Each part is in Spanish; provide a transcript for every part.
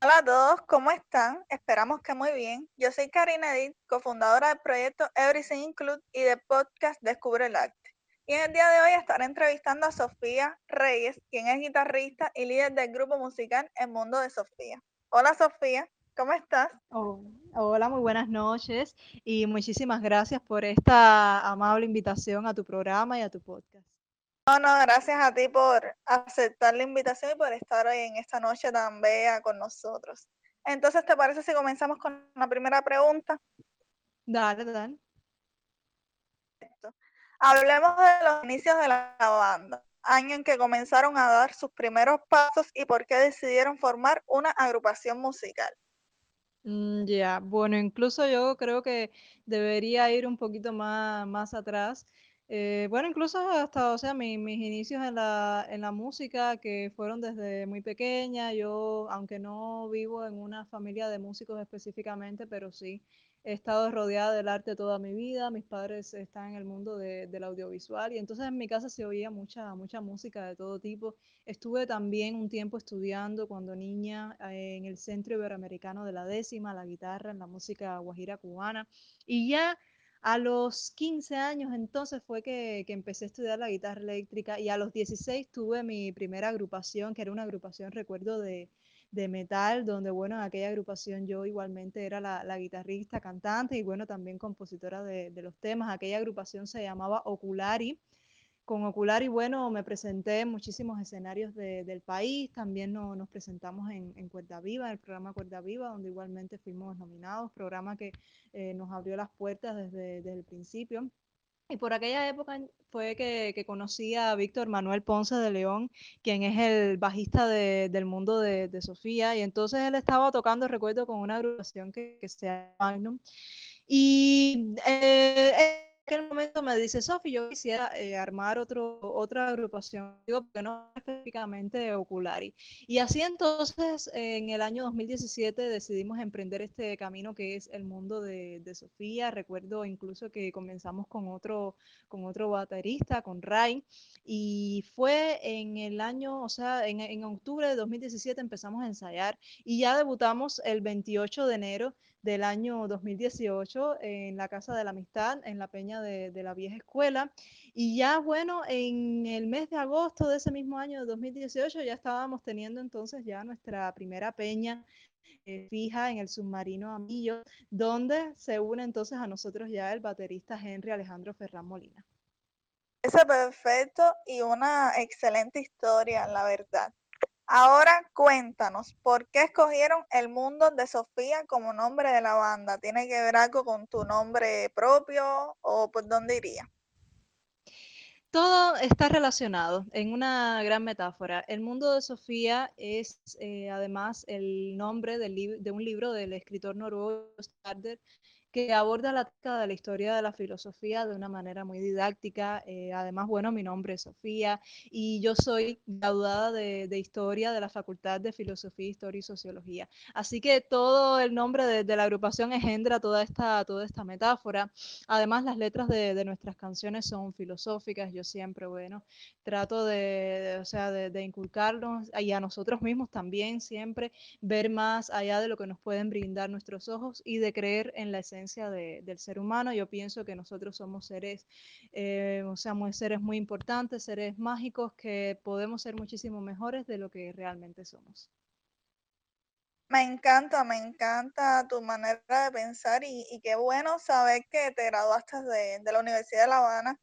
Hola a todos, ¿cómo están? Esperamos que muy bien. Yo soy Karina Edith, cofundadora del proyecto Everything Include y del podcast Descubre el Arte. Y en el día de hoy estaré entrevistando a Sofía Reyes, quien es guitarrista y líder del grupo musical El Mundo de Sofía. Hola Sofía, ¿cómo estás? Oh, hola, muy buenas noches y muchísimas gracias por esta amable invitación a tu programa y a tu podcast. No, no, gracias a ti por aceptar la invitación y por estar hoy en esta noche tan bella con nosotros. Entonces, ¿te parece si comenzamos con la primera pregunta? Dale, dale. Hablemos de los inicios de la banda, año en que comenzaron a dar sus primeros pasos y por qué decidieron formar una agrupación musical. Mm, ya, bueno, incluso yo creo que debería ir un poquito más, más atrás eh, bueno, incluso hasta, o sea, mis inicios en la, en la música, que fueron desde muy pequeña, yo, aunque no vivo en una familia de músicos específicamente, pero sí he estado rodeada del arte toda mi vida, mis padres están en el mundo de, del audiovisual y entonces en mi casa se oía mucha, mucha música de todo tipo. Estuve también un tiempo estudiando cuando niña eh, en el Centro Iberoamericano de la Décima, la guitarra, en la música guajira cubana y ya a los 15 años entonces fue que, empecé a estudiar la guitarra eléctrica y a los 16 tuve mi primera agrupación, que era una agrupación, recuerdo, de, metal, donde, bueno, en aquella agrupación yo igualmente era la, guitarrista, cantante y, bueno, también compositora de, de, los temas. Aquella agrupación se llamaba Oculari con Ocular y bueno, me presenté en muchísimos escenarios del país, también nos presentamos en, en, Cuerda Viva, el programa Cuerda Viva, donde igualmente fuimos nominados, programa que eh, nos abrió las puertas desde, el principio. Y por aquella época fue que, conocí a Víctor Manuel Ponce de León, quien es el bajista del mundo de, Sofía, y entonces él estaba tocando, recuerdo, con una agrupación que, se llama Magnum. Y eh, aquel momento me dice, Sofi, yo quisiera eh, armar otro, otra agrupación, digo, porque no específicamente Oculari. Y así entonces, en el año 2017 decidimos emprender este camino que es el mundo de, de, Sofía. Recuerdo incluso que comenzamos con otro, con otro baterista, con Ray, y fue en el año, o sea, en, en octubre de 2017 empezamos a ensayar y ya debutamos el 28 de enero del año 2018 en la Casa de la Amistad, en la Peña de, la Vieja Escuela. Y ya, bueno, en el mes de agosto de ese mismo año de 2018 ya estábamos teniendo entonces ya nuestra primera peña eh, fija en el submarino Amillo, donde se une entonces a nosotros ya el baterista Henry Alejandro Ferran Molina. Ese perfecto y una excelente historia, la verdad. Ahora cuéntanos, ¿por qué escogieron El Mundo de Sofía como nombre de la banda? ¿Tiene que ver algo con tu nombre propio o por dónde iría? Todo está relacionado en una gran metáfora. El mundo de Sofía es eh, además el nombre de un libro del escritor noruego Starder que aborda la de la historia de la filosofía de una manera muy didáctica. Eh, además, bueno, mi nombre es Sofía y yo soy graduada de, historia de la Facultad de Filosofía, Historia y Sociología. Así que todo el nombre de, la agrupación engendra toda esta, toda esta metáfora. Además, las letras de, nuestras canciones son filosóficas. Yo siempre, bueno, trato de, o sea, de, inculcarnos y a nosotros mismos también siempre ver más allá de lo que nos pueden brindar nuestros ojos y de creer en la esencia del ser humano. Yo pienso que nosotros somos seres, eh, o sea, seres muy importantes, seres mágicos que podemos ser muchísimo mejores de lo que realmente somos. Me encanta, me encanta tu manera de pensar y, qué bueno saber que te graduaste de, la Universidad de La Habana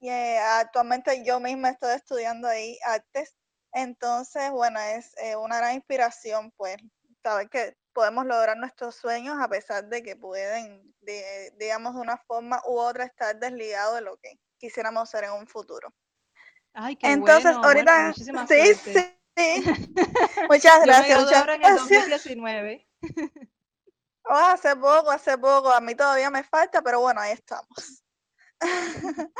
y eh, actualmente yo misma estoy estudiando ahí artes. Entonces, bueno, es eh, una gran inspiración, pues, saber que podemos lograr nuestros sueños a pesar de que pueden, digamos, de una forma u otra estar desligados de lo que quisiéramos ser en un futuro. Ay, qué Entonces, ahorita, sí, sí, muchas gracias. muchas en el 2019. hace poco, hace poco, a mí todavía me falta, pero bueno, ahí estamos.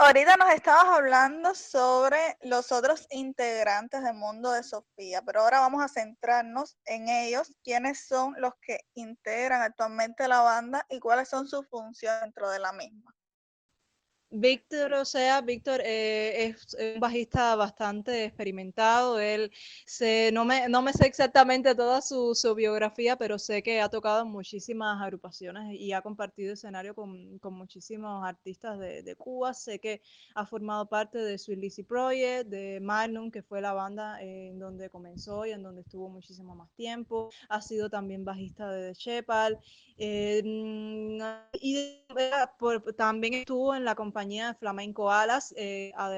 Ahorita nos estabas hablando sobre los otros integrantes del mundo de Sofía, pero ahora vamos a centrarnos en ellos, quiénes son los que integran actualmente la banda y cuáles son sus funciones dentro de la misma. Víctor, o sea, Víctor eh, es un bajista bastante experimentado. Él no, me, sé exactamente toda su, su, biografía, pero sé que ha tocado muchísimas agrupaciones y ha compartido escenario con, con muchísimos artistas de, de, Cuba. Sé que ha formado parte de Sweet Lizzy Project, de Magnum, que fue la banda en donde comenzó y en donde estuvo muchísimo más tiempo. Ha sido también bajista de The Shepard. Eh, y también estuvo en la compañía de Flamenco Alas, eh, a,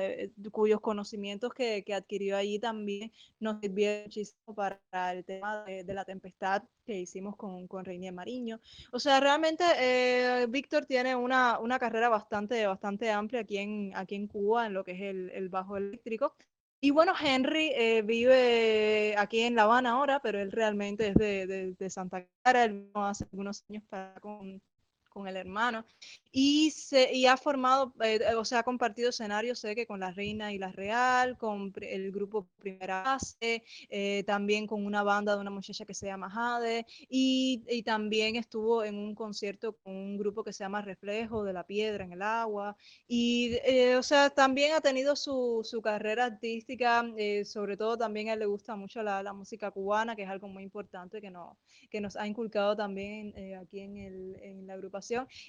cuyos conocimientos que, que, adquirió allí también nos sirvieron muchísimo para el tema de, de la tempestad que hicimos con, con Reinier Mariño. O sea, realmente eh, Víctor tiene una, una, carrera bastante, bastante amplia aquí en, aquí en Cuba, en lo que es el, el bajo eléctrico. Y bueno, Henry eh, vive aquí en La Habana ahora, pero él realmente es de, de, de Santa Clara. Él vino hace algunos años para con, con el hermano. Y, se, y ha formado, eh, o sea, ha compartido escenarios, sé que con la Reina y la Real, con el grupo Primera Base, eh, también con una banda de una muchacha que se llama Jade, y, y, también estuvo en un concierto con un grupo que se llama Reflejo de la Piedra en el Agua, y, eh, o sea, también ha tenido su, su carrera artística, eh, sobre todo también a él le gusta mucho la, la, música cubana, que es algo muy importante que, no, que nos ha inculcado también eh, aquí en, el, en la agrupación,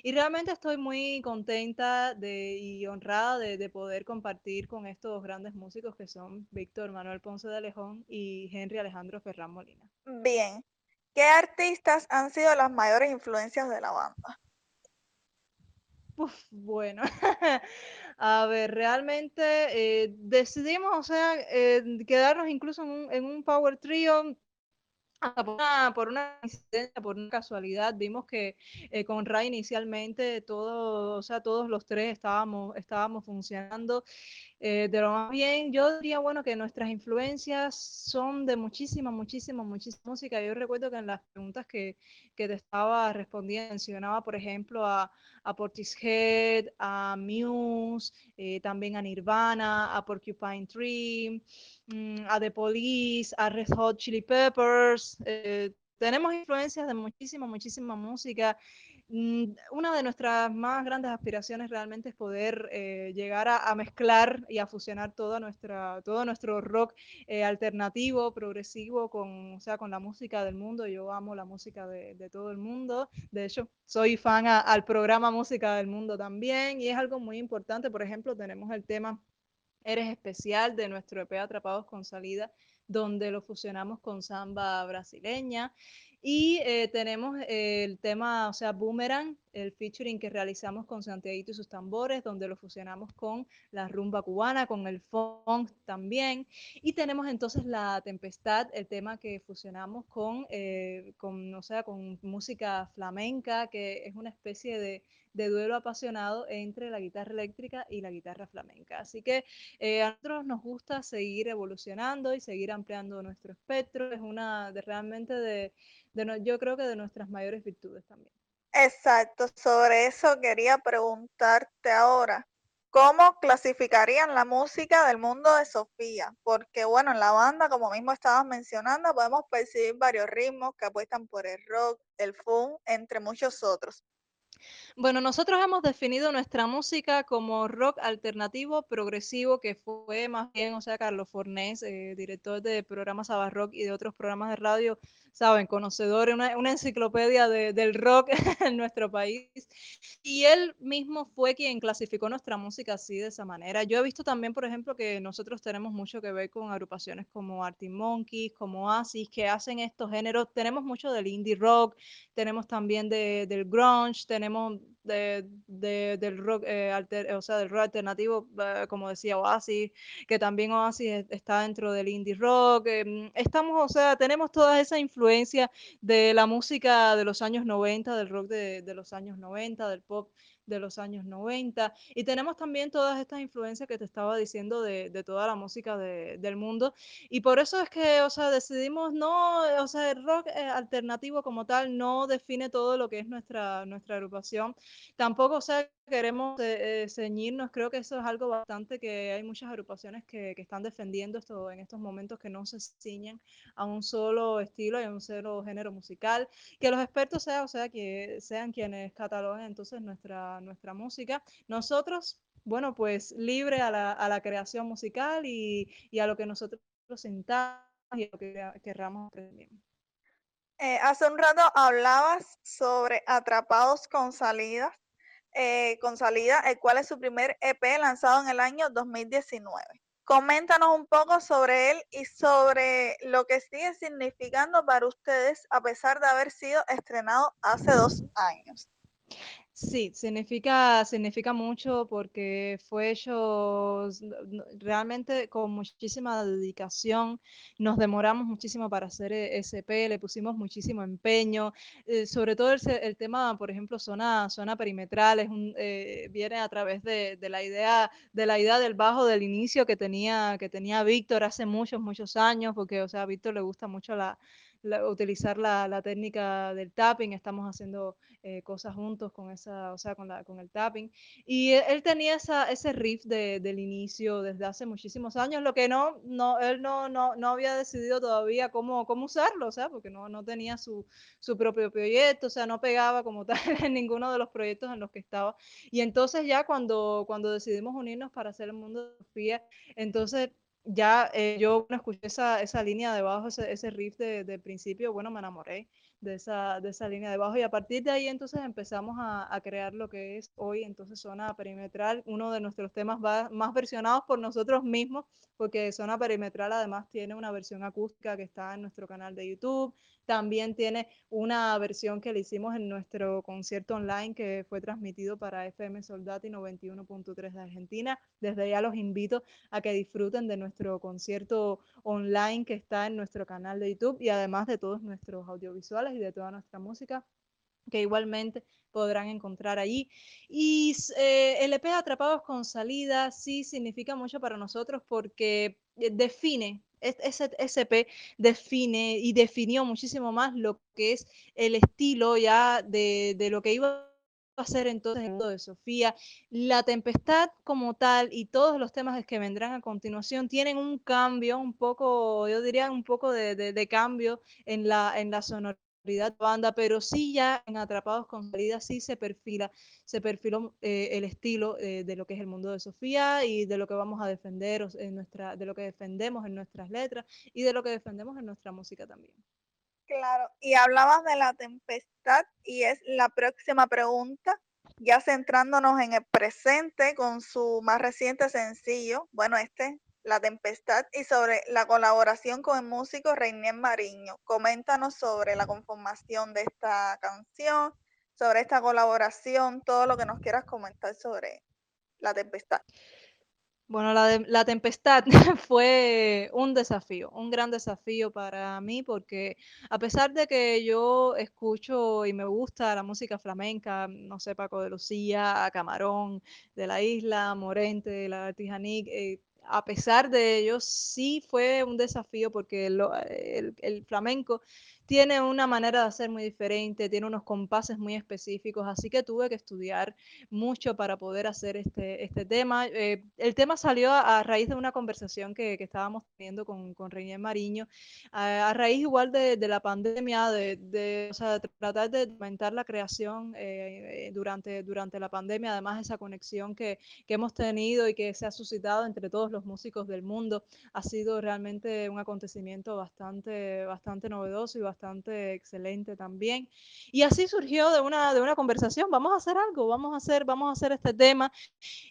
y realmente estoy estoy muy contenta de, y honrada de, de, poder compartir con estos grandes músicos que son Víctor Manuel Ponce de Alejón y Henry Alejandro Ferrán Molina. Bien, ¿qué artistas han sido las mayores influencias de la banda? Uf, bueno, a ver, realmente eh, decidimos, o sea, eh, quedarnos incluso en un, en un power trio por una, por una incidencia, por una casualidad, vimos que eh, con Ray inicialmente todo, o sea, todos los tres estábamos, estábamos funcionando eh, de lo más bien. Yo diría, bueno, que nuestras influencias son de muchísima, muchísima, muchísima música. Yo recuerdo que en las preguntas que, que te estaba respondiendo mencionaba, por ejemplo, a, a Portishead, a Muse, eh, también a Nirvana, a Porcupine Tree, mmm, a The Police, a Red Hot Chili Peppers. Eh, tenemos influencias de muchísima, muchísima música. Mm, una de nuestras más grandes aspiraciones realmente es poder eh, llegar a, mezclar y a fusionar toda nuestra, todo nuestro rock eh, alternativo, progresivo, con, o sea, con la música del mundo. Yo amo la música de, de todo el mundo. De hecho, soy fan a, al programa Música del Mundo también y es algo muy importante. Por ejemplo, tenemos el tema Eres Especial de nuestro EP Atrapados con Salida, donde lo fusionamos con samba brasileña. Y eh, tenemos el tema, o sea, Boomerang, el featuring que realizamos con Santiago y sus tambores, donde lo fusionamos con la rumba cubana, con el funk también. Y tenemos entonces La Tempestad, el tema que fusionamos con, eh, con, o sea, con música flamenca, que es una especie de, duelo apasionado entre la guitarra eléctrica y la guitarra flamenca. Así que eh, a nosotros nos gusta seguir evolucionando y seguir ampliando nuestro espectro. Es una de realmente de de yo creo que de nuestras mayores virtudes también. Exacto, sobre eso quería preguntarte ahora. ¿Cómo clasificarían la música del mundo de Sofía? Porque bueno, en la banda, como mismo estabas mencionando, podemos percibir varios ritmos que apuestan por el rock, el funk, entre muchos otros. Bueno, nosotros hemos definido nuestra música como rock alternativo progresivo, que fue más bien, o sea, Carlos Fornés, eh, director de programas Rock y de otros programas de radio, saben, conocedor, una, una enciclopedia de, del rock en nuestro país. Y él mismo fue quien clasificó nuestra música así, de esa manera. Yo he visto también, por ejemplo, que nosotros tenemos mucho que ver con agrupaciones como Artie Monkeys, como Oasis, que hacen estos géneros. Tenemos mucho del indie rock, tenemos también de, del grunge, tenemos de, del rock, eh, alter, o sea, del rock alternativo, eh, como decía Oasis, que también Oasis está dentro del indie rock. Eh, estamos, o sea, tenemos toda esa influencia de la música de los años 90, del rock de, de los años 90, del pop de los años 90. Y tenemos también todas estas influencias que te estaba diciendo de, de toda la música de, del mundo. Y por eso es que, o sea, decidimos no, o sea, el rock eh, alternativo como tal no define todo lo que es nuestra, nuestra agrupación. Tampoco, o sea, queremos eh, ceñirnos, creo que eso es algo bastante que hay muchas agrupaciones que, que, están defendiendo esto en estos momentos que no se ciñen a un solo estilo y a un solo género musical, que los expertos sean, o sea, que sean quienes cataloguen entonces nuestra, nuestra música. Nosotros bueno, pues libre a la, a la creación musical y, y, a lo que nosotros sintamos y a lo que querramos aprender. Eh, hace un rato hablabas sobre Atrapados con Salidas, eh, con Salida, el cual es su primer EP lanzado en el año 2019. Coméntanos un poco sobre él y sobre lo que sigue significando para ustedes a pesar de haber sido estrenado hace dos años. Sí, significa, significa mucho porque fue hecho realmente con muchísima dedicación. Nos demoramos muchísimo para hacer e, SP, le pusimos muchísimo empeño. Eh, sobre todo el, el, tema, por ejemplo, zona, zona perimetral, es un, eh, viene a través de, de, la idea, de la idea del bajo del inicio que tenía, que tenía Víctor hace muchos, muchos años, porque, o sea, a Víctor le gusta mucho la, la, utilizar la, la, técnica del tapping, estamos haciendo eh, cosas juntos con esa, o sea, con, la, con el tapping. Y él, él tenía esa, ese riff de, del inicio desde hace muchísimos años, lo que no, no él no, no, no había decidido todavía cómo, cómo usarlo, o sea, porque no, no tenía su, su propio proyecto, o sea, no pegaba como tal en ninguno de los proyectos en los que estaba. Y entonces ya cuando, cuando decidimos unirnos para hacer el mundo de Sofía, entonces ya eh, yo bueno, escuché esa, esa línea de bajo, ese, ese riff de, de, principio, bueno, me enamoré de esa, de esa línea de bajo y a partir de ahí entonces empezamos a, a crear lo que es hoy entonces Zona Perimetral, uno de nuestros temas va, más versionados por nosotros mismos, porque Zona Perimetral además tiene una versión acústica que está en nuestro canal de YouTube, también tiene una versión que le hicimos en nuestro concierto online que fue transmitido para FM Soldati 91.3 de Argentina. Desde ya los invito a que disfruten de nuestro concierto online que está en nuestro canal de YouTube y además de todos nuestros audiovisuales y de toda nuestra música que igualmente podrán encontrar allí. Y eh, el EP Atrapados con Salida sí significa mucho para nosotros porque define ese SP define y definió muchísimo más lo que es el estilo ya de, de lo que iba a ser entonces el de Sofía. La tempestad como tal y todos los temas que vendrán a continuación tienen un cambio, un poco, yo diría un poco de, de, de cambio en la, en la sonoridad banda, pero sí ya en Atrapados con Salida sí se perfila, se perfiló eh, el estilo eh, de lo que es el mundo de Sofía y de lo que vamos a defender en nuestra, de lo que defendemos en nuestras letras y de lo que defendemos en nuestra música también. Claro, y hablabas de la tempestad y es la próxima pregunta, ya centrándonos en el presente con su más reciente sencillo, bueno, este la Tempestad y sobre la colaboración con el músico Reinier Mariño. Coméntanos sobre la conformación de esta canción, sobre esta colaboración, todo lo que nos quieras comentar sobre La Tempestad. Bueno, la, de, la, tempestad fue un desafío, un gran desafío para mí porque a pesar de que yo escucho y me gusta la música flamenca, no sé, Paco de Lucía, Camarón, de la Isla, Morente, la Tijanic, eh, a pesar de ello, sí fue un desafío porque lo, el, el, flamenco tiene una manera de hacer muy diferente, tiene unos compases muy específicos, así que tuve que estudiar mucho para poder hacer este, este tema. Eh, el tema salió a, a, raíz de una conversación que, que estábamos teniendo con, con Reinier Mariño, a, a, raíz igual de, de la pandemia, de, de, o sea, tratar de aumentar la creación eh, durante, durante la pandemia, además esa conexión que, que hemos tenido y que se ha suscitado entre todos los músicos del mundo, ha sido realmente un acontecimiento bastante, bastante novedoso y bastante bastante excelente también. Y así surgió de una, de una conversación, vamos a hacer algo, vamos a hacer, vamos a hacer este tema.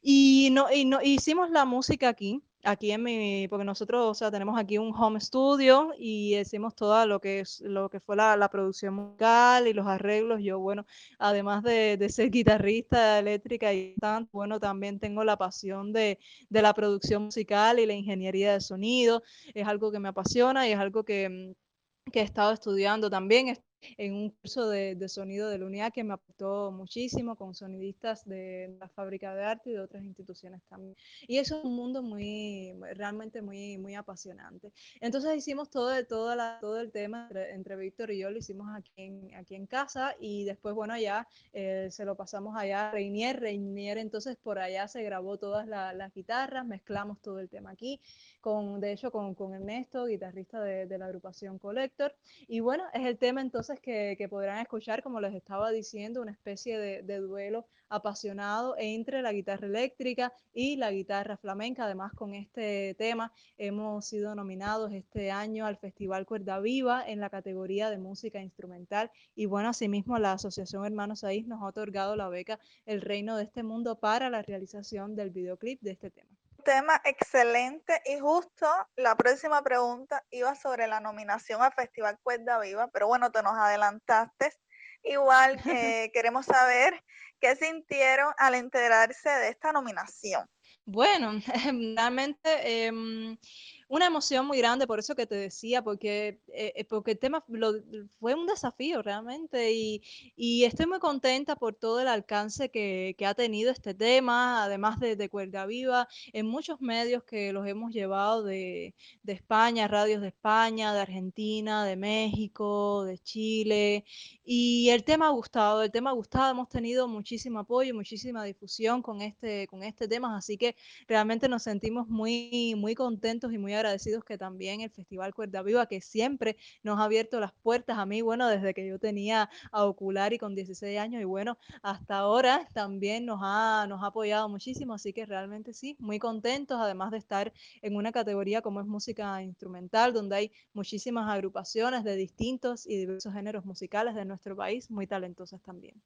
Y, no, y no, hicimos la música aquí, aquí en mi, porque nosotros, o sea, tenemos aquí un home studio y hicimos toda lo que es, lo que fue la, la producción musical y los arreglos. Yo, bueno, además de, de, ser guitarrista eléctrica y tanto, bueno, también tengo la pasión de, de la producción musical y la ingeniería de sonido. Es algo que me apasiona y es algo que, que he estado estudiando también en un curso de, de, sonido de la unidad que me aportó muchísimo con sonidistas de la fábrica de arte y de otras instituciones también. Y eso es un mundo muy, realmente muy, muy apasionante. Entonces hicimos todo, todo, la, todo el tema entre, entre, Víctor y yo, lo hicimos aquí en, aquí en casa y después, bueno, ya eh, se lo pasamos allá a Reinier. Reinier entonces por allá se grabó todas la, las guitarras, mezclamos todo el tema aquí, con, de hecho con, con Ernesto, guitarrista de, de la agrupación Collector. Y bueno, es el tema entonces que, podrán escuchar, como les estaba diciendo, una especie de, duelo apasionado entre la guitarra eléctrica y la guitarra flamenca. Además, con este tema hemos sido nominados este año al Festival Cuerda Viva en la categoría de música instrumental. Y bueno, asimismo, la Asociación Hermanos Ahí nos ha otorgado la beca El Reino de este Mundo para la realización del videoclip de este tema tema excelente y justo la próxima pregunta iba sobre la nominación al Festival Cuerda Viva, pero bueno, te nos adelantaste. Igual eh, queremos saber qué sintieron al enterarse de esta nominación. Bueno, realmente eh, una emoción muy grande, por eso que te decía, porque, eh, porque el tema lo, fue un desafío realmente y, y, estoy muy contenta por todo el alcance que, que ha tenido este tema, además de, de, Cuerda Viva, en muchos medios que los hemos llevado de, de España, radios de España, de Argentina, de México, de Chile, y el tema ha gustado, el tema ha gustado, hemos tenido muchísimo apoyo, muchísima difusión con este, con este tema, así que realmente nos sentimos muy, muy contentos y muy agradecidos que también el Festival Cuerda Viva, que siempre nos ha abierto las puertas a mí, bueno, desde que yo tenía a Ocular y con 16 años, y bueno, hasta ahora también nos ha, nos ha apoyado muchísimo, así que realmente sí, muy contentos, además de estar en una categoría como es música instrumental, donde hay muchísimas agrupaciones de distintos y diversos géneros musicales de nuestro país, muy talentosas también.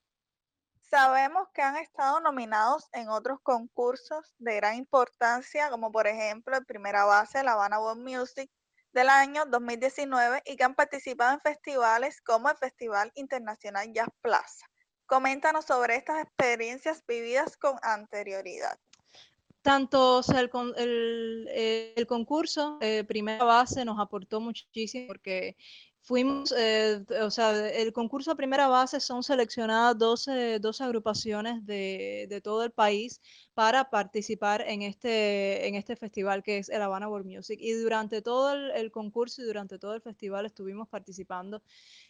Sabemos que han estado nominados en otros concursos de gran importancia, como por ejemplo el Primera Base, La Habana World Music del año 2019 y que han participado en festivales como el Festival Internacional Jazz Plaza. Coméntanos sobre estas experiencias vividas con anterioridad tanto sea, el, concurso primera base nos aportó muchísimo porque fuimos, eh, o sea, el concurso a primera base son seleccionadas 12, 12 agrupaciones de, de, todo el país para participar en este, en este festival que es el Habana World Music. Y durante todo el, el concurso y durante todo el festival estuvimos participando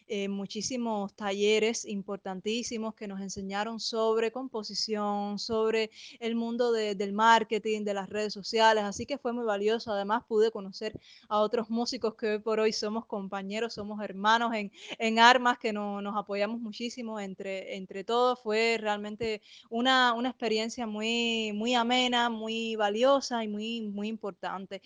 en muchísimos talleres importantísimos que nos enseñaron sobre composición, sobre el mundo de, del marketing, de las redes sociales. Así que fue muy valioso. Además pude conocer a otros músicos que hoy por hoy somos compañeros, somos hermanos en, en armas, que no, nos apoyamos muchísimo entre, entre todos. Fue realmente una, una experiencia muy, muy amena, muy valiosa y muy, muy importante.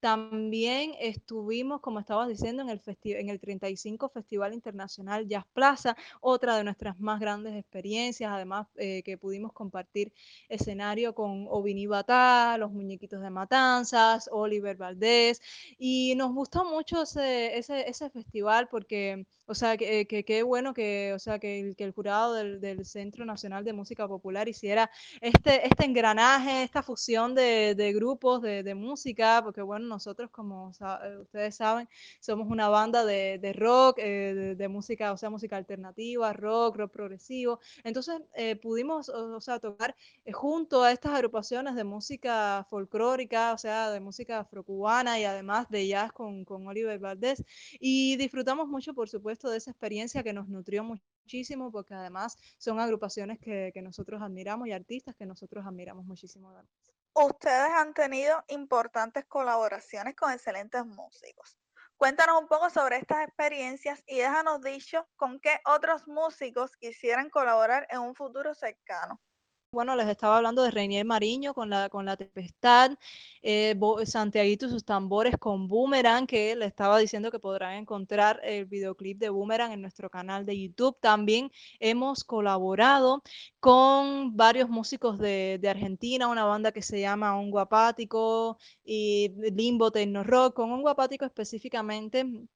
También estuvimos, como estabas diciendo, en el, en el 35 Festival Internacional Jazz Plaza, otra de nuestras más grandes experiencias, además eh, que pudimos compartir escenario con Ovini Batá, los muñequitos de Matanzas, Oliver Valdés, y nos gustó mucho ese, ese, ese festival porque, o sea, que qué bueno que, o sea, que, el, que el jurado del, del, Centro Nacional de Música Popular hiciera este, este engranaje, esta fusión de, de grupos de, de música, porque bueno, nosotros como eh, ustedes saben, somos una banda de, de rock, eh, de, de, música, o sea, música alternativa, rock, rock progresivo. Entonces eh, pudimos, o, o, sea, tocar eh, junto a estas agrupaciones de música folclórica, o sea, de música afrocubana y además de jazz con, con Oliver Valdés. Y disfrutamos mucho, por supuesto, de esa experiencia que nos nutrió muchísimo porque además son agrupaciones que, que nosotros admiramos y artistas que nosotros admiramos muchísimo. Además ustedes han tenido importantes colaboraciones con excelentes músicos. Cuéntanos un poco sobre estas experiencias y déjanos dicho con qué otros músicos quisieran colaborar en un futuro cercano bueno, les estaba hablando de Reinier Mariño con la, con la Tempestad, eh, Santiaguito y sus tambores con Boomerang, que le estaba diciendo que podrán encontrar el videoclip de Boomerang en nuestro canal de YouTube. También hemos colaborado con varios músicos de, de Argentina, una banda que se llama Un Guapático y Limbo Techno Rock, con Un Guapático específicamente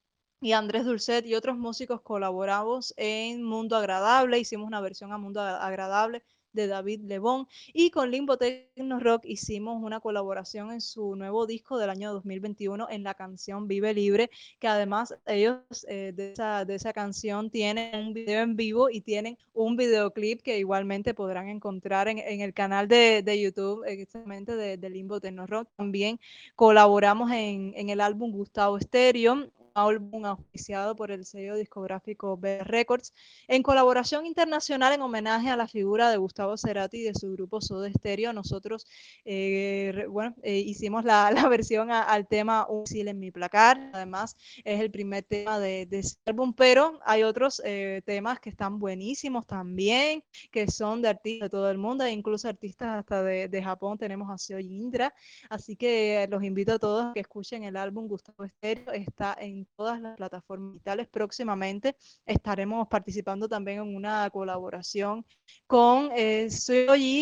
y Andrés Dulcet y otros músicos colaboramos en Mundo Agradable, hicimos una versión a Mundo Agradable de David Lebón y con Limbo Techno Rock hicimos una colaboración en su nuevo disco del año 2021 en la canción Vive Libre, que además ellos eh, de, esa, de, esa, canción tienen un video en vivo y tienen un videoclip que igualmente podrán encontrar en, en el canal de, de YouTube exactamente de, de, Limbo Techno Rock. También colaboramos en, en el álbum Gustavo Stereo álbum auspiciado por el sello discográfico B Records, en colaboración internacional en homenaje a la figura de Gustavo Cerati y de su grupo Soda Stereo. Nosotros, eh, bueno, eh, hicimos la, la versión a, al tema Un sil en mi placar. Además, es el primer tema de, de ese álbum, pero hay otros eh, temas que están buenísimos también, que son de artistas de todo el mundo, e incluso artistas hasta de, de Japón. Tenemos a Seo Indra, así que los invito a todos a que escuchen el álbum Gustavo Estéreo. Está en todas las plataformas digitales. Próximamente estaremos participando también en una colaboración con eh,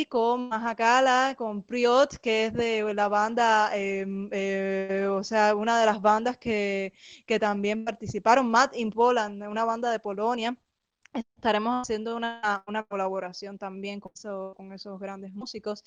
con Mahakala, con Priot, que es de la banda, eh, eh, o sea, una de las bandas que, que también participaron, Mad in Poland, una banda de Polonia estaremos haciendo una, una colaboración también con, eso, con, esos grandes músicos.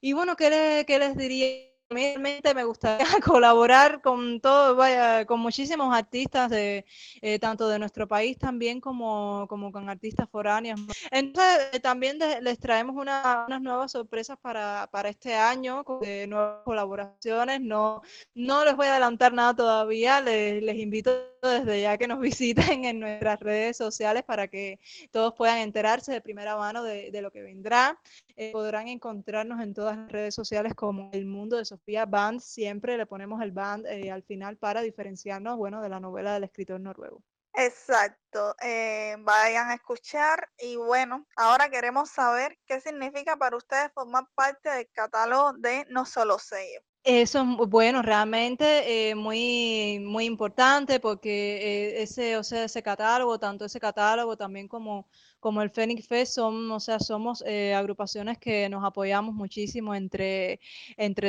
Y bueno, ¿qué, le, qué les diría? Realmente me gustaría colaborar con todo, vaya, con muchísimos artistas de eh, tanto de nuestro país también como, como con artistas foráneos. Entonces eh, también les traemos una, unas nuevas sorpresas para, para este año, de nuevas colaboraciones. No, no les voy a adelantar nada todavía, les, les invito desde ya que nos visiten en nuestras redes sociales para que todos puedan enterarse de primera mano de, de lo que vendrá. Eh, podrán encontrarnos en todas las redes sociales como El Mundo de Sofía Band. Siempre le ponemos el band eh, al final para diferenciarnos, bueno, de la novela del escritor noruego. Exacto, eh, vayan a escuchar y bueno, ahora queremos saber qué significa para ustedes formar parte del catálogo de No Solo Sello. Eso es bueno, realmente eh, muy, muy importante porque eh, ese, o sea, ese catálogo, tanto ese catálogo también como, como el Phoenix Fest, son, o sea, somos eh, agrupaciones que nos apoyamos muchísimo entre,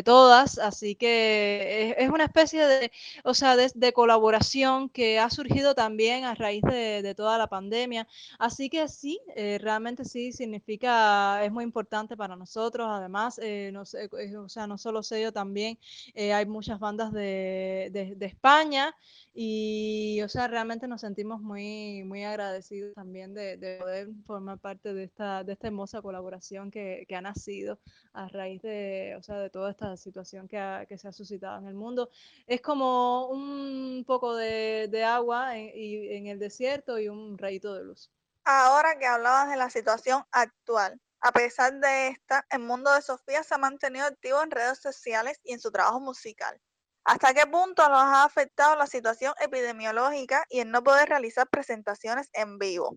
todas, así que es, una especie de, o sea, de, colaboración que ha surgido también a raíz de, toda la pandemia, así que sí, eh, realmente sí significa, es muy importante para nosotros, además, eh, no, o sea, no solo yo también, eh, hay muchas bandas de, de, España y, o sea, realmente nos sentimos muy, muy agradecidos también de, de poder formar parte de esta, de esta hermosa colaboración que, que, ha nacido a raíz de, o sea, de toda esta situación que, que se ha suscitado en el mundo. Es como un poco de, de agua en, y, en el desierto y un rayito de luz. Ahora que hablabas de la situación actual, a pesar de esta, el mundo de Sofía se ha mantenido activo en redes sociales y en su trabajo musical. ¿Hasta qué punto nos ha afectado la situación epidemiológica y el no poder realizar presentaciones en vivo?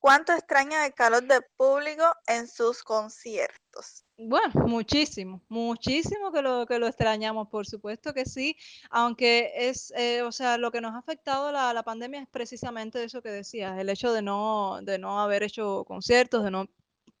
¿Cuánto extraña el calor del público en sus conciertos? Bueno, muchísimo, muchísimo que lo, que lo extrañamos, por supuesto que sí, aunque es, eh, o sea, lo que nos ha afectado la, la pandemia es precisamente eso que decías, el hecho de no, de no haber hecho conciertos, de no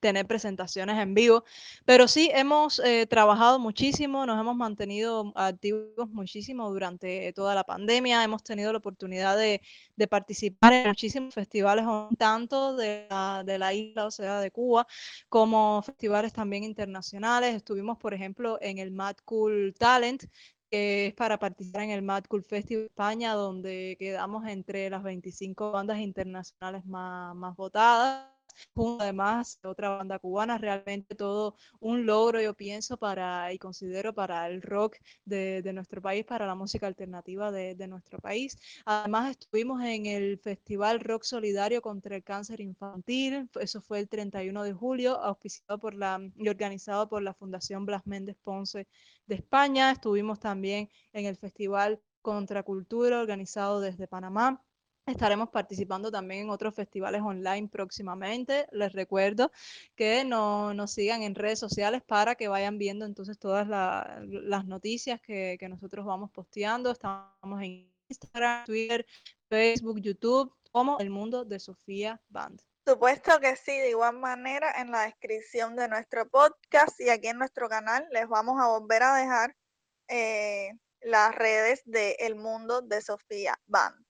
tener presentaciones en vivo. Pero sí, hemos eh, trabajado muchísimo, nos hemos mantenido activos muchísimo durante toda la pandemia, hemos tenido la oportunidad de, de participar en muchísimos festivales, tanto de la, de la, isla, o sea, de Cuba, como festivales también internacionales. Estuvimos, por ejemplo, en el Mad Cool Talent, que es para participar en el Mad Cool Festival España, donde quedamos entre las 25 bandas internacionales más, más votadas además otra banda cubana, realmente todo un logro yo pienso para y considero para el rock de, de nuestro país, para la música alternativa de, de, nuestro país. Además estuvimos en el Festival Rock Solidario contra el Cáncer Infantil, eso fue el 31 de julio, auspiciado por la y organizado por la Fundación Blas Méndez Ponce de España. Estuvimos también en el Festival Contracultura organizado desde Panamá Estaremos participando también en otros festivales online próximamente. Les recuerdo que no, nos sigan en redes sociales para que vayan viendo entonces todas la, las noticias que, que, nosotros vamos posteando. Estamos en Instagram, Twitter, Facebook, YouTube, como El Mundo de Sofía Band. Supuesto que sí, de igual manera en la descripción de nuestro podcast y aquí en nuestro canal les vamos a volver a dejar eh, las redes de El Mundo de Sofía Band.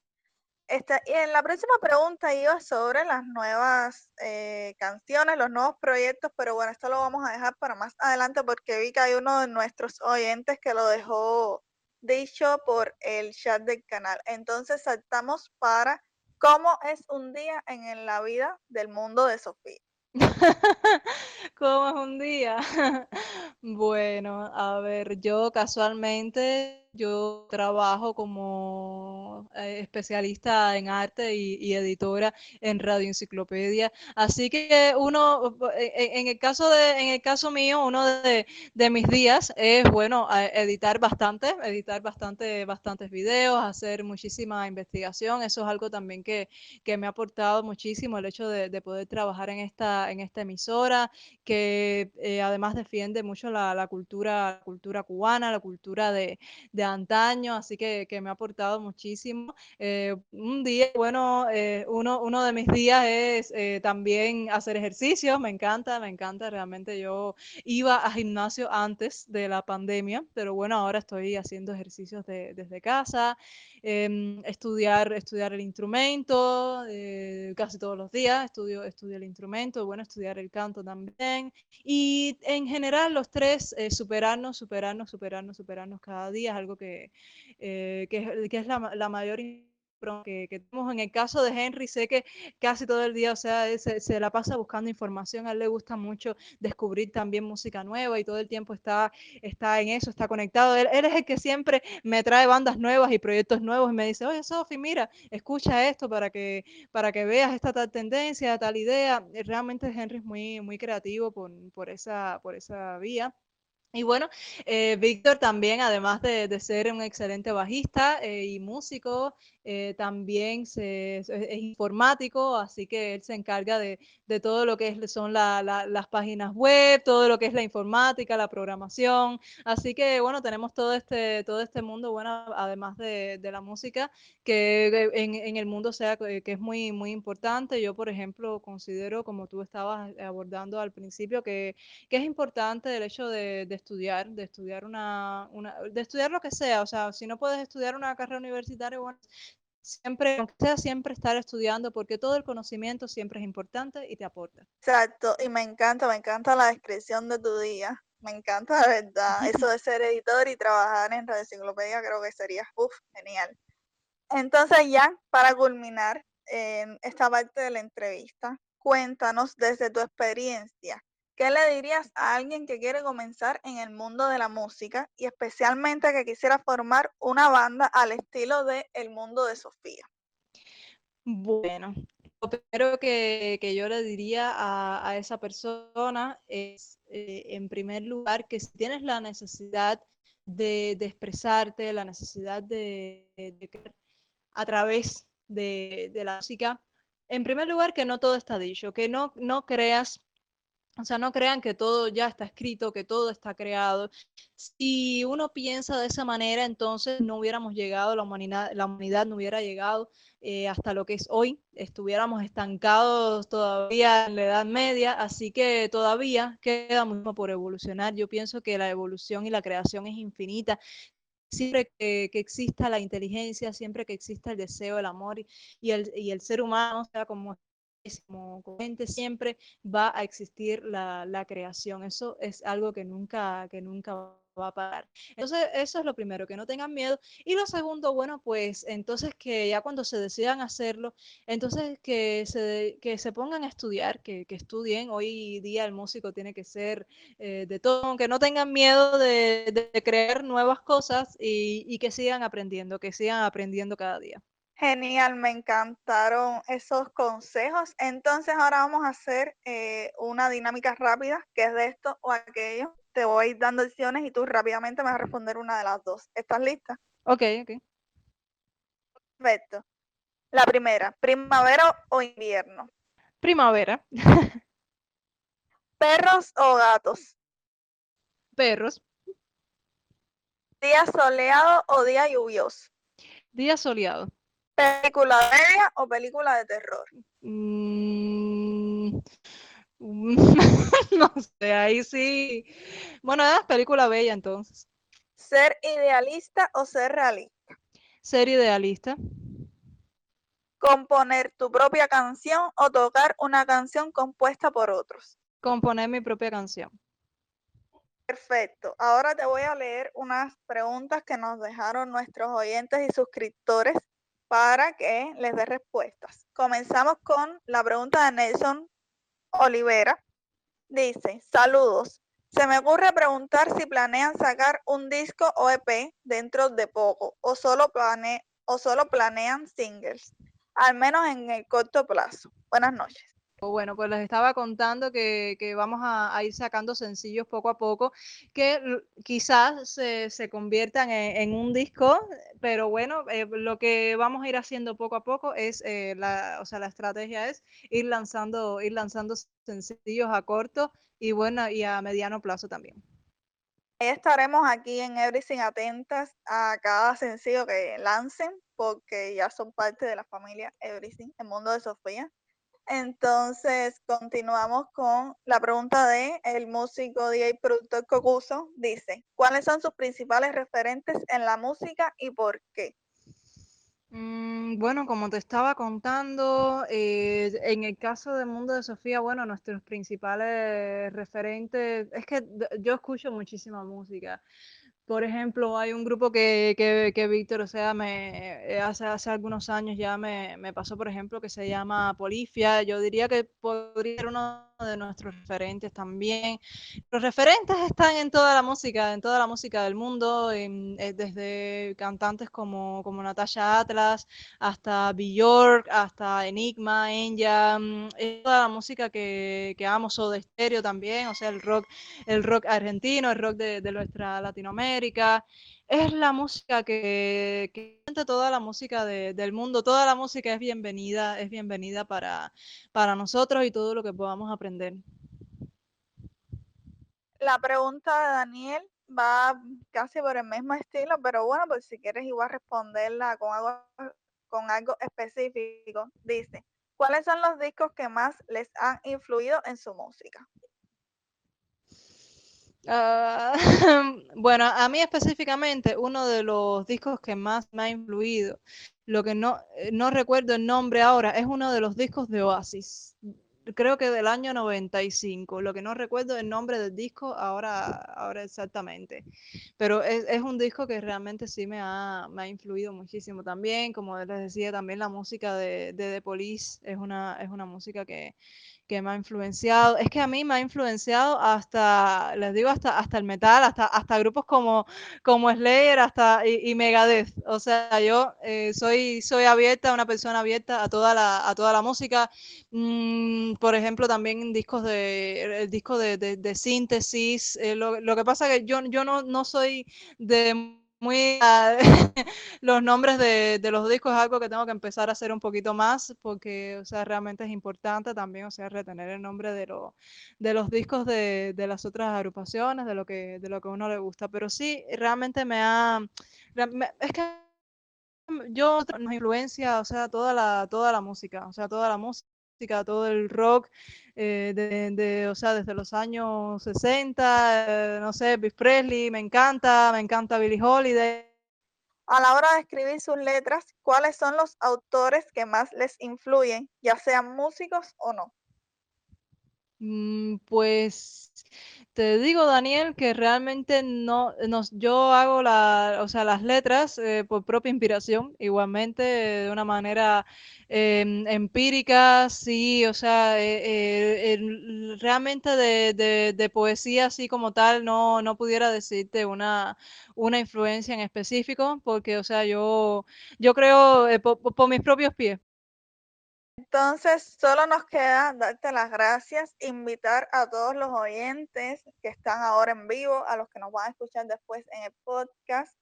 Esta, y en la próxima pregunta iba sobre las nuevas eh, canciones, los nuevos proyectos, pero bueno, esto lo vamos a dejar para más adelante porque vi que hay uno de nuestros oyentes que lo dejó dicho por el chat del canal. Entonces saltamos para cómo es un día en la vida del mundo de Sofía. ¿Cómo es un día? bueno, a ver, yo casualmente yo trabajo como eh, especialista en arte y, editora en Radio Enciclopedia. Así que uno, en, el caso de, en el caso mío, uno de, de mis días es bueno editar bastante, editar bastante, bastantes videos, hacer muchísima investigación. Eso es algo también que, que me ha aportado muchísimo el hecho de, de, poder trabajar en esta, en esta emisora, que eh, además defiende mucho la, la cultura, la cultura cubana, la cultura de, de antaño, así que, que me ha aportado muchísimo. Eh, un día, bueno, eh, uno, uno de mis días es eh, también hacer ejercicio, me encanta, me encanta, realmente yo iba a gimnasio antes de la pandemia, pero bueno, ahora estoy haciendo ejercicios de, desde casa, eh, estudiar, estudiar el instrumento, eh, casi todos los días estudio, estudio el instrumento, bueno, estudiar el canto también, y en general los tres, eh, superarnos, superarnos, superarnos, superarnos cada día es algo que, eh, que, que, es la, la mayor que, que, tenemos. En el caso de Henry, sé que casi todo el día, o sea, se, se, la pasa buscando información. A él le gusta mucho descubrir también música nueva y todo el tiempo está, está en eso, está conectado. Él, él es el que siempre me trae bandas nuevas y proyectos nuevos y me dice, oye, Sofi, mira, escucha esto para que, para que veas esta tal tendencia, tal idea. Realmente Henry es muy, muy creativo por, por, esa, por esa vía. Y bueno, eh, Víctor también, además de, de, ser un excelente bajista eh, y músico, eh, también se, es, informático, así que él se encarga de, de todo lo que son la, la, las páginas web, todo lo que es la informática, la programación. Así que bueno, tenemos todo este, todo este mundo, bueno, además de, de la música, que en, el mundo sea que es muy, muy importante. Yo, por ejemplo, considero, como tú estabas abordando al principio, que, que es importante el hecho de, de estudiar, de estudiar una, una, de estudiar lo que sea, o sea, si no puedes estudiar una carrera universitaria, bueno, siempre, aunque sea siempre estar estudiando, porque todo el conocimiento siempre es importante y te aporta. Exacto, y me encanta, me encanta la descripción de tu día. Me encanta, la verdad, eso de ser editor y trabajar en Radio Enciclopedia, creo que sería, uff, genial. Entonces ya, para culminar en esta parte de la entrevista, cuéntanos desde tu experiencia, ¿Qué le dirías a alguien que quiere comenzar en el mundo de la música y especialmente que quisiera formar una banda al estilo de El Mundo de Sofía? Bueno, lo primero que, que yo le diría a, a esa persona es, eh, en primer lugar, que si tienes la necesidad de, de expresarte, la necesidad de, de a través de, de, la música, en primer lugar, que no todo está dicho, que no, no creas o sea, no crean que todo ya está escrito, que todo está creado. Si uno piensa de esa manera, entonces no hubiéramos llegado, la humanidad, la humanidad no hubiera llegado eh, hasta lo que es hoy. Estuviéramos estancados todavía en la Edad Media, así que todavía queda mucho por evolucionar. Yo pienso que la evolución y la creación es infinita siempre que, exista la inteligencia, siempre que exista el deseo, el amor y, y, el, y el, ser humano, o sea, como como comente siempre va a existir la, la, creación. Eso es algo que nunca, que nunca va a parar. Entonces, eso es lo primero, que no tengan miedo. Y lo segundo, bueno, pues entonces que ya cuando se decidan hacerlo, entonces que se, que se pongan a estudiar, que, que estudien. Hoy día el músico tiene que ser eh, de todo, que no tengan miedo de, de crear nuevas cosas y, y que sigan aprendiendo, que sigan aprendiendo cada día. Genial, me encantaron esos consejos. Entonces ahora vamos a hacer eh, una dinámica rápida, que es de esto o aquello. Te voy dando opciones y tú rápidamente me vas a responder una de las dos. ¿Estás lista? Ok, ok. Perfecto. La primera, primavera o invierno. Primavera. ¿Perros o gatos? Perros. ¿Día soleado o día lluvioso? Día soleado. ¿Película bella o película de terror? Mm, no sé, ahí sí. Bueno, es película bella entonces. ¿Ser idealista o ser realista? Ser idealista. ¿Componer tu propia canción o tocar una canción compuesta por otros? Componer mi propia canción. Perfecto. Ahora te voy a leer unas preguntas que nos dejaron nuestros oyentes y suscriptores para que les dé respuestas. Comenzamos con la pregunta de Nelson Olivera. Dice, saludos. Se me ocurre preguntar si planean sacar un disco o EP dentro de poco o solo, o solo planean singles, al menos en el corto plazo. Buenas noches. Bueno, pues les estaba contando que, que vamos a, a, ir sacando sencillos poco a poco que quizás se, se conviertan en, en, un disco, pero bueno, eh, lo que vamos a ir haciendo poco a poco es, eh, la, o sea, la estrategia es ir lanzando, ir lanzando sencillos a corto y bueno, y a mediano plazo también. Estaremos aquí en Everything atentas a cada sencillo que lancen, porque ya son parte de la familia Everything, el mundo de Sofía. Entonces, continuamos con la pregunta de el músico DJ productor Cocuso. Dice, ¿cuáles son sus principales referentes en la música y por qué? Mm, bueno, como te estaba contando, eh, en el caso del mundo de Sofía, bueno, nuestros principales referentes, es que yo escucho muchísima música. Por ejemplo, hay un grupo que, que, que Víctor, o sea, me, eh, hace, hace algunos años ya me, me, pasó, por ejemplo, que se llama Polifia. Yo diría que podría ser uno de nuestros referentes también. Los referentes están en toda la música, en toda la música del mundo, eh, desde cantantes como, como Natasha Atlas, hasta Bjork, hasta Enigma, Enya, mm, toda la música que, que amo, Soda Stereo también, o sea, el rock, el rock argentino, el rock de, de nuestra Latinoamérica es la música que, que toda la música de, del mundo, toda la música es bienvenida, es bienvenida para, para nosotros y todo lo que podamos aprender. La pregunta de Daniel va casi por el mismo estilo, pero bueno, pues si quieres igual responderla con algo, con algo específico, dice, ¿cuáles son los discos que más les han influido en su música? Uh, bueno, a mí específicamente uno de los discos que más me ha influido, lo que no, no recuerdo el nombre ahora, es uno de los discos de Oasis. Creo que del año 95. Lo que no recuerdo el nombre del disco ahora, ahora exactamente. Pero es, es un disco que realmente sí me ha, me ha, influido muchísimo también. Como les decía, también la música de, de The Police es una, es una música que, que me ha influenciado. Es que a mí me ha influenciado hasta, les digo, hasta, hasta el metal, hasta, hasta grupos como, como Slayer hasta, y, y Megadeth. O sea, yo eh, soy, soy abierta, una persona abierta a toda la, a toda la música. Mm, por ejemplo, también discos de, el disco de, de, síntesis. Eh, lo, lo, que pasa que yo, yo no, no soy de muy los nombres de, de, los discos es algo que tengo que empezar a hacer un poquito más porque o sea realmente es importante también o sea retener el nombre de, lo, de los discos de, de, las otras agrupaciones de lo que de lo que a uno le gusta. Pero sí realmente me ha es que yo nos influencia o sea toda la toda la música o sea toda la música todo el rock, eh, de, de, o sea, desde los años 60, eh, no sé, Bill Presley, me encanta, me encanta Billie Holiday. A la hora de escribir sus letras, ¿cuáles son los autores que más les influyen, ya sean músicos o no? Mm, pues te digo, Daniel, que realmente no, no yo hago la, o sea, las letras eh, por propia inspiración, igualmente de una manera eh, empírica, sí, o sea, eh, eh realmente de, de, de, poesía así como tal no, no pudiera decirte una, una influencia en específico, porque, o sea, yo, yo creo eh, por, por mis propios pies. Entonces, solo nos queda darte las gracias, invitar a todos los oyentes que están ahora en vivo, a los que nos van a escuchar después en el podcast,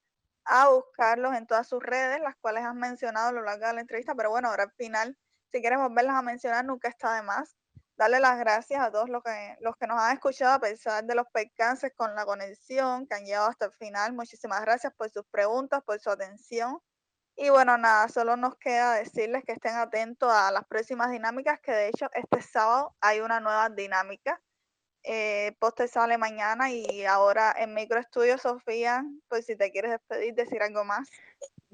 a buscarlos en todas sus redes, las cuales has mencionado a lo largo de la entrevista, pero bueno, ahora al final, si quieres volverlas a mencionar, nunca está de más. Darle las gracias a todos los que, los que nos han escuchado a pesar de los percances con la conexión que han llegado hasta el final. Muchísimas gracias por sus preguntas, por su atención. Y bueno, nada, solo nos queda decirles que estén atentos a las próximas dinámicas, que de hecho este sábado hay una nueva dinámica. Eh, poste sale mañana y ahora en Microestudio, Sofía, pues si te quieres despedir, decir algo más.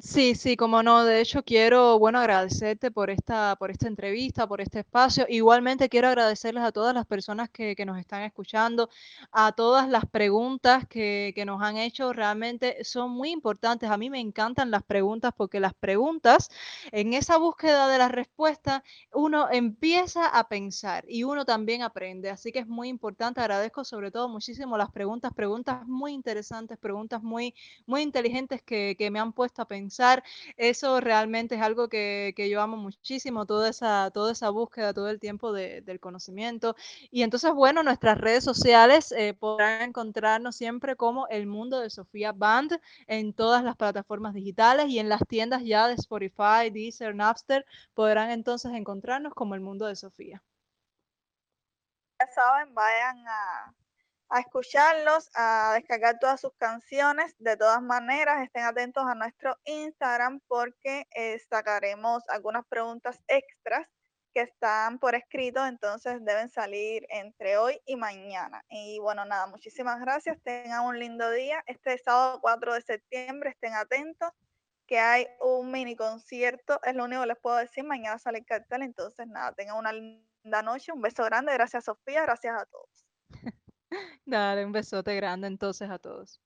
Sí, sí, cómo no. De hecho, quiero, bueno, agradecerte por esta, por esta entrevista, por este espacio. Igualmente quiero agradecerles a todas las personas que, que nos están escuchando, a todas las preguntas que, que nos han hecho. Realmente son muy importantes. A mí me encantan las preguntas porque las preguntas, en esa búsqueda de la respuesta, uno empieza a pensar y uno también aprende. Así que es muy importante. Agradezco sobre todo muchísimo las preguntas, preguntas muy interesantes, preguntas muy, muy inteligentes que, que me han puesto a eso realmente es algo que, que yo amo muchísimo, toda esa, toda esa búsqueda todo el tiempo de, del conocimiento. Y entonces, bueno, nuestras redes sociales eh, podrán encontrarnos siempre como El Mundo de Sofía Band en todas las plataformas digitales y en las tiendas ya de Spotify, Deezer, Napster, podrán entonces encontrarnos como El Mundo de Sofía. Ya saben, vayan a, a escucharlos, a descargar todas sus canciones. De todas maneras, estén atentos a nuestro Instagram porque eh, sacaremos algunas preguntas extras que están por escrito, entonces deben salir entre hoy y mañana. Y bueno, nada, muchísimas gracias, tengan un lindo día. Este sábado 4 de septiembre, estén atentos que hay un mini concierto, es lo único que les puedo decir, mañana sale el cartel, entonces nada, tengan una linda noche, un beso grande, gracias Sofía, gracias a todos. Dale, un besote grande entonces a todos.